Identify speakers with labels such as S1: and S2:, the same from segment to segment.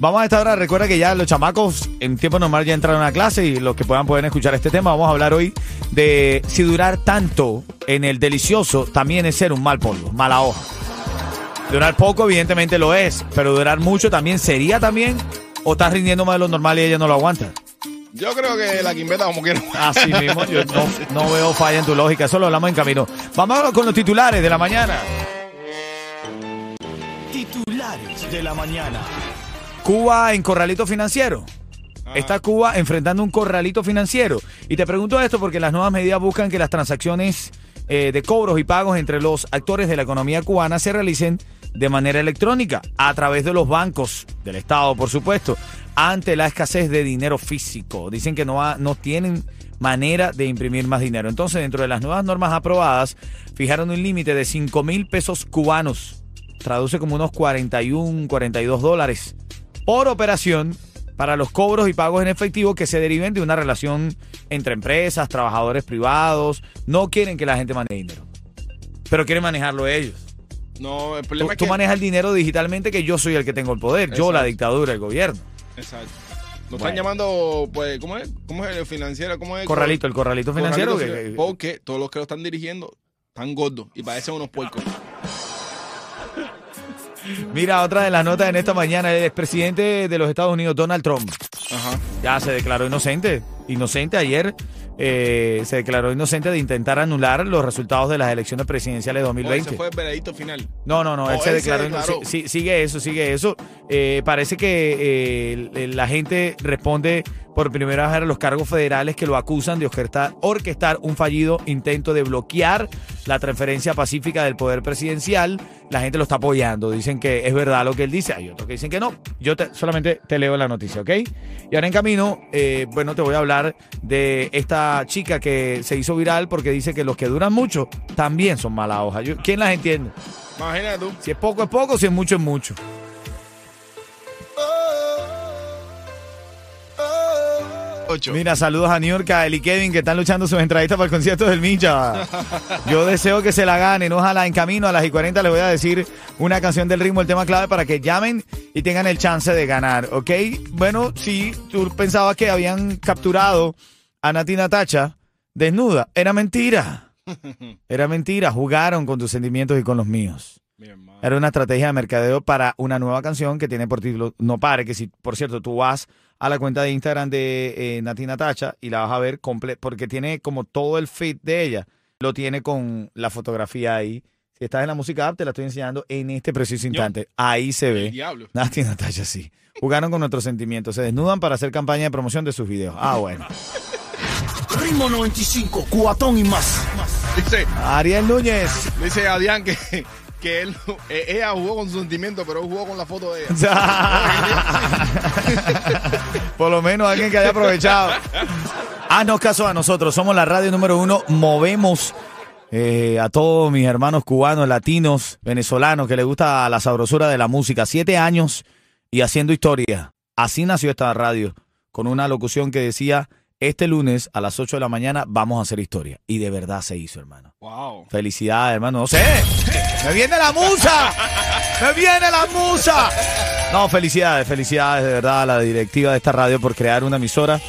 S1: Vamos a esta hora, recuerda que ya los chamacos en tiempo normal ya entraron a clase y los que puedan pueden escuchar este tema. Vamos a hablar hoy de si durar tanto en el delicioso también es ser un mal polvo, mala hoja. Durar poco evidentemente lo es, pero durar mucho también sería también o estás rindiendo más de lo normal y ella no lo aguanta.
S2: Yo creo que la quimbeta como quiera.
S1: Así mismo, yo no, no veo falla en tu lógica, eso lo hablamos en camino. Vamos con los titulares de la mañana. Titulares de la mañana. Cuba en corralito financiero. Está Cuba enfrentando un corralito financiero. Y te pregunto esto porque las nuevas medidas buscan que las transacciones eh, de cobros y pagos entre los actores de la economía cubana se realicen de manera electrónica, a través de los bancos del Estado, por supuesto, ante la escasez de dinero físico. Dicen que no, ha- no tienen manera de imprimir más dinero. Entonces, dentro de las nuevas normas aprobadas, fijaron un límite de 5 mil pesos cubanos. Traduce como unos 41, 42 dólares por operación para los cobros y pagos en efectivo que se deriven de una relación entre empresas, trabajadores privados. No quieren que la gente maneje dinero, pero quieren manejarlo ellos.
S2: No, el
S1: Tú,
S2: problema es
S1: tú
S2: que.
S1: manejas el dinero digitalmente que yo soy el que tengo el poder, yo la dictadura, el gobierno.
S2: Exacto. Nos
S1: Bueno.
S2: están llamando, pues, ¿cómo es? ¿Cómo es el financiero? ¿Cómo es?
S1: Corralito, el corralito financiero.
S2: Corralito
S1: que-
S2: financiero.
S1: que-
S2: Porque todos los que lo están dirigiendo están gordos y parecen unos puercos.
S1: Mira, otra de las notas en esta mañana, el expresidente de los Estados Unidos, Donald Trump,
S2: Ajá.
S1: ya se declaró inocente. Inocente ayer. eh, se declaró inocente de intentar anular los resultados de las elecciones presidenciales de
S2: Oh,
S1: 2020.
S2: ese fue el veredicto final.
S1: No, no, no,
S2: Oh,
S1: él
S2: él se
S1: declaró. sí, sí, sigue eso, sigue eso. Eh, parece que eh, la gente responde por primera vez a los cargos federales que lo acusan de orquestar, orquestar un fallido intento de bloquear la transferencia pacífica del poder presidencial. La gente lo está apoyando. Dicen que es verdad lo que él dice. Hay otros que dicen que no. Yo te- solamente te leo la noticia, ¿ok? Y ahora en camino, eh, bueno, te voy a hablar de esta chica que se hizo viral porque dice que los que duran mucho también son mala hoja. Yo- ¿Quién las entiende?
S2: Imagínate tú.
S1: Si es poco es poco, si es mucho es mucho. Mira, saludos a New York, a Eli Kevin que están luchando sus entraditas para el concierto del Mincha. Yo deseo que se la ganen. Ojalá en camino a las y 40 les voy a decir una canción del ritmo, el tema clave para que llamen y tengan el chance de ganar, ¿ok? Bueno, si tú pensabas que habían capturado a Nati Natacha desnuda, era mentira. Era mentira. Jugaron con tus sentimientos y con los míos. Era una estrategia de mercadeo para una nueva canción que tiene por título No Pare, que si, por cierto, tú vas a la cuenta de Instagram de eh, Nati Natacha y la vas a ver comple porque tiene como todo el feed de ella, lo tiene con la fotografía ahí. Si estás en la música app, te la estoy enseñando en este preciso instante. Ahí se ve.
S2: diablo.
S1: Nati Natacha, sí. Jugaron con nuestros sentimientos. Se desnudan para hacer campaña de promoción de sus videos. Ah, bueno.
S3: Ritmo 95, cuatón y más.
S2: Dice,
S1: Ariel Núñez.
S2: dice Adrián que, que él, eh, ella jugó con su sentimiento, pero él jugó con la foto de ella.
S1: Por lo menos alguien que haya aprovechado. Haznos caso a nosotros. Somos la radio número uno. Movemos eh, a todos mis hermanos cubanos, latinos, venezolanos, que les gusta la sabrosura de la música. Siete años y haciendo historia. Así nació esta radio. Con una locución que decía, este lunes a las 8 de la mañana vamos a hacer historia. Y de verdad se hizo, hermano.
S2: Wow.
S1: Felicidades, hermano. No sé. ¡Me viene la musa! ¡Me viene la musa! No, felicidades, felicidades de verdad a la directiva de esta radio por crear una emisora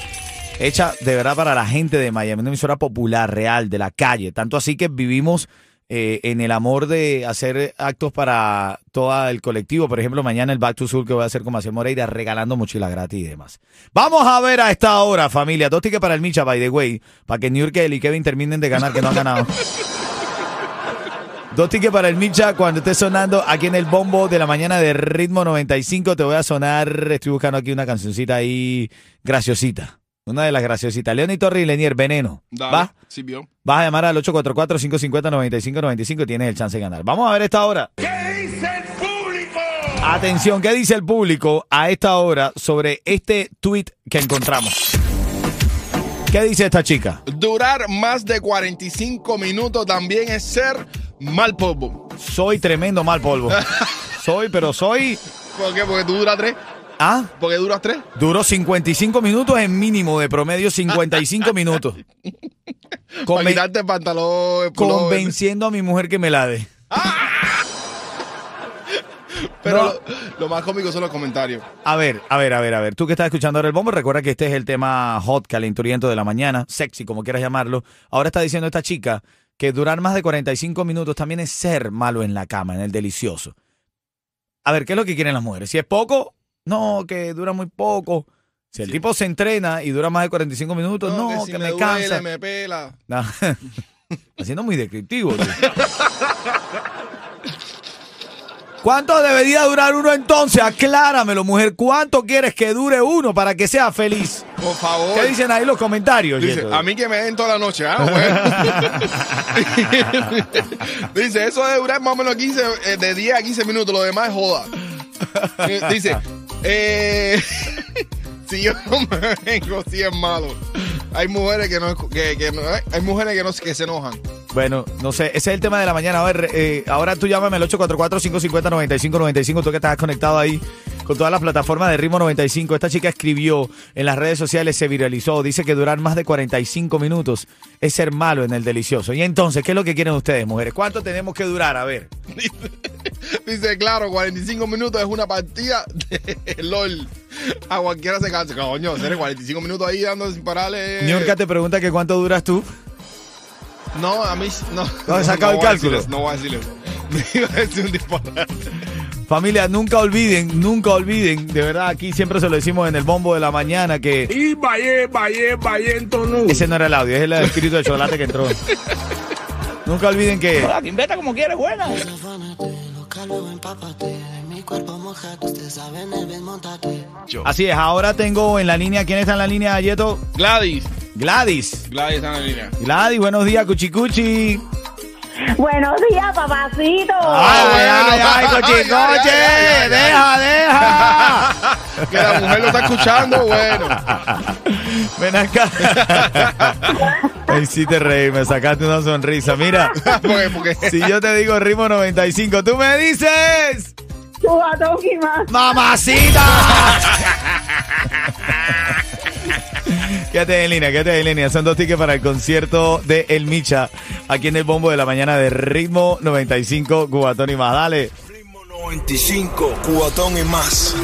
S1: hecha de verdad para la gente de Miami, una emisora popular, real, de la calle. Tanto así que vivimos eh, en el amor de hacer actos para todo el colectivo. Por ejemplo, mañana el Back to School que voy a hacer con Maciel Moreira regalando mochila gratis y demás. Vamos a ver a esta hora, familia. Dos tickets para el Micha, by the way, para que New York y Kevin terminen de ganar, que no han ganado. Dos tickets para el Micha cuando esté sonando aquí en el bombo de la mañana de ritmo 95. Te voy a sonar, estoy buscando aquí una cancioncita ahí graciosita. Una de las graciositas. Leoni Torre y Lenier, Veneno.
S2: Dale,
S1: ¿Va?
S2: Sí, vio.
S1: Vas a llamar al 844-550-9595 y tienes el chance de ganar. Vamos a ver esta hora.
S3: ¿Qué dice el público?
S1: Atención, ¿qué dice el público a esta hora sobre este tweet que encontramos? ¿Qué dice esta chica?
S2: Durar más de 45 minutos también es ser mal polvo.
S1: Soy tremendo mal polvo. Soy, pero soy.
S2: ¿Por qué? Porque tú duras tres.
S1: Ah,
S2: Porque duras tres.
S1: duró 55 minutos en mínimo, de promedio 55 minutos.
S2: Para quitarte el pantalón. el pullover.
S1: convenciendo a mi mujer que me la dé.
S2: Pero
S1: No.
S2: lo, lo más cómico son los comentarios.
S1: A ver, a ver, a ver, a ver. Tú que estás escuchando ahora el bombo, recuerda que este es el tema hot, calenturiento de la mañana, sexy, como quieras llamarlo. Ahora está diciendo esta chica que durar más de 45 minutos también es ser malo en la cama, en el delicioso. A ver, ¿qué es lo que quieren las mujeres? Si es poco, no, que dura muy poco. Si el tipo se entrena y dura más de 45 minutos, no, que,
S2: si
S1: me,
S2: duele,
S1: cansa.
S2: me pela.
S1: No. Haciendo muy descriptivo. ¿Cuánto debería durar uno entonces? Acláramelo, mujer. ¿Cuánto quieres que dure uno para que sea feliz?
S2: Por favor.
S1: ¿Qué dicen ahí los comentarios?
S2: Dice, a mí que me den toda la noche, ¿ah? Dice, eso de durar más o menos 15, eh, de 10 a 15 minutos, lo demás es joda. Eh, Dice, eh, si yo no me vengo, si es malo. Hay mujeres que no, que, que no- eh, hay mujeres que no que se enojan.
S1: Bueno, no sé, ese es el tema de la mañana. A ver, eh, ahora tú llámame al 844-550-9595. Tú que estás conectado ahí con todas las plataformas de Ritmo 95. Esta chica escribió en las redes sociales, se viralizó. Dice que durar más de 45 minutos es ser malo en el delicioso. Y entonces, ¿qué es lo que quieren ustedes, mujeres? ¿Cuánto tenemos que durar? A ver.
S2: Dice, claro, 45 minutos es una partida de LOL. A cualquiera se cansa. Coño, hacer 45 minutos ahí dando sin pararle.
S1: Niurka te pregunta que cuánto duras tú.
S2: No, a mí no.
S1: No, he sacado el cálculo.
S2: No voy a decirle. Me iba a decir un disparate.
S1: Familia, nunca olviden, nunca olviden, de verdad, aquí siempre se lo decimos en el bombo de la mañana que
S3: Y vaya, vaya, vaya, entonces.
S1: ese no era el audio, es el espíritu de chocolate que entró. Nunca olviden que
S3: La que inventa como quiere, buena.
S1: Así es, ahora tengo en la línea, ¿quién está en la línea, Yeto?
S2: Gladys.
S1: Gladys.
S2: Gladys está en la línea.
S1: Gladys, buenos días, Cuchicuchi.
S4: Buenos días, papacito.
S1: Ay, ay,
S2: bueno. ay, Ay, ay,
S1: deja, deja.
S2: Que la mujer lo está escuchando, bueno.
S1: Ven acá. Ay, sí te reí, me sacaste una sonrisa. Mira,
S2: porque, porque
S1: si yo te digo ritmo 95, tú me dices...
S4: Cubatón y más.
S1: ¡Mamacita! quédate en línea, quédate en línea. Son dos tickets para el concierto de El Micha, aquí en el bombo de la mañana de Ritmo 95, Cubatón y más. Dale.
S3: Ritmo 95, cubatón y más.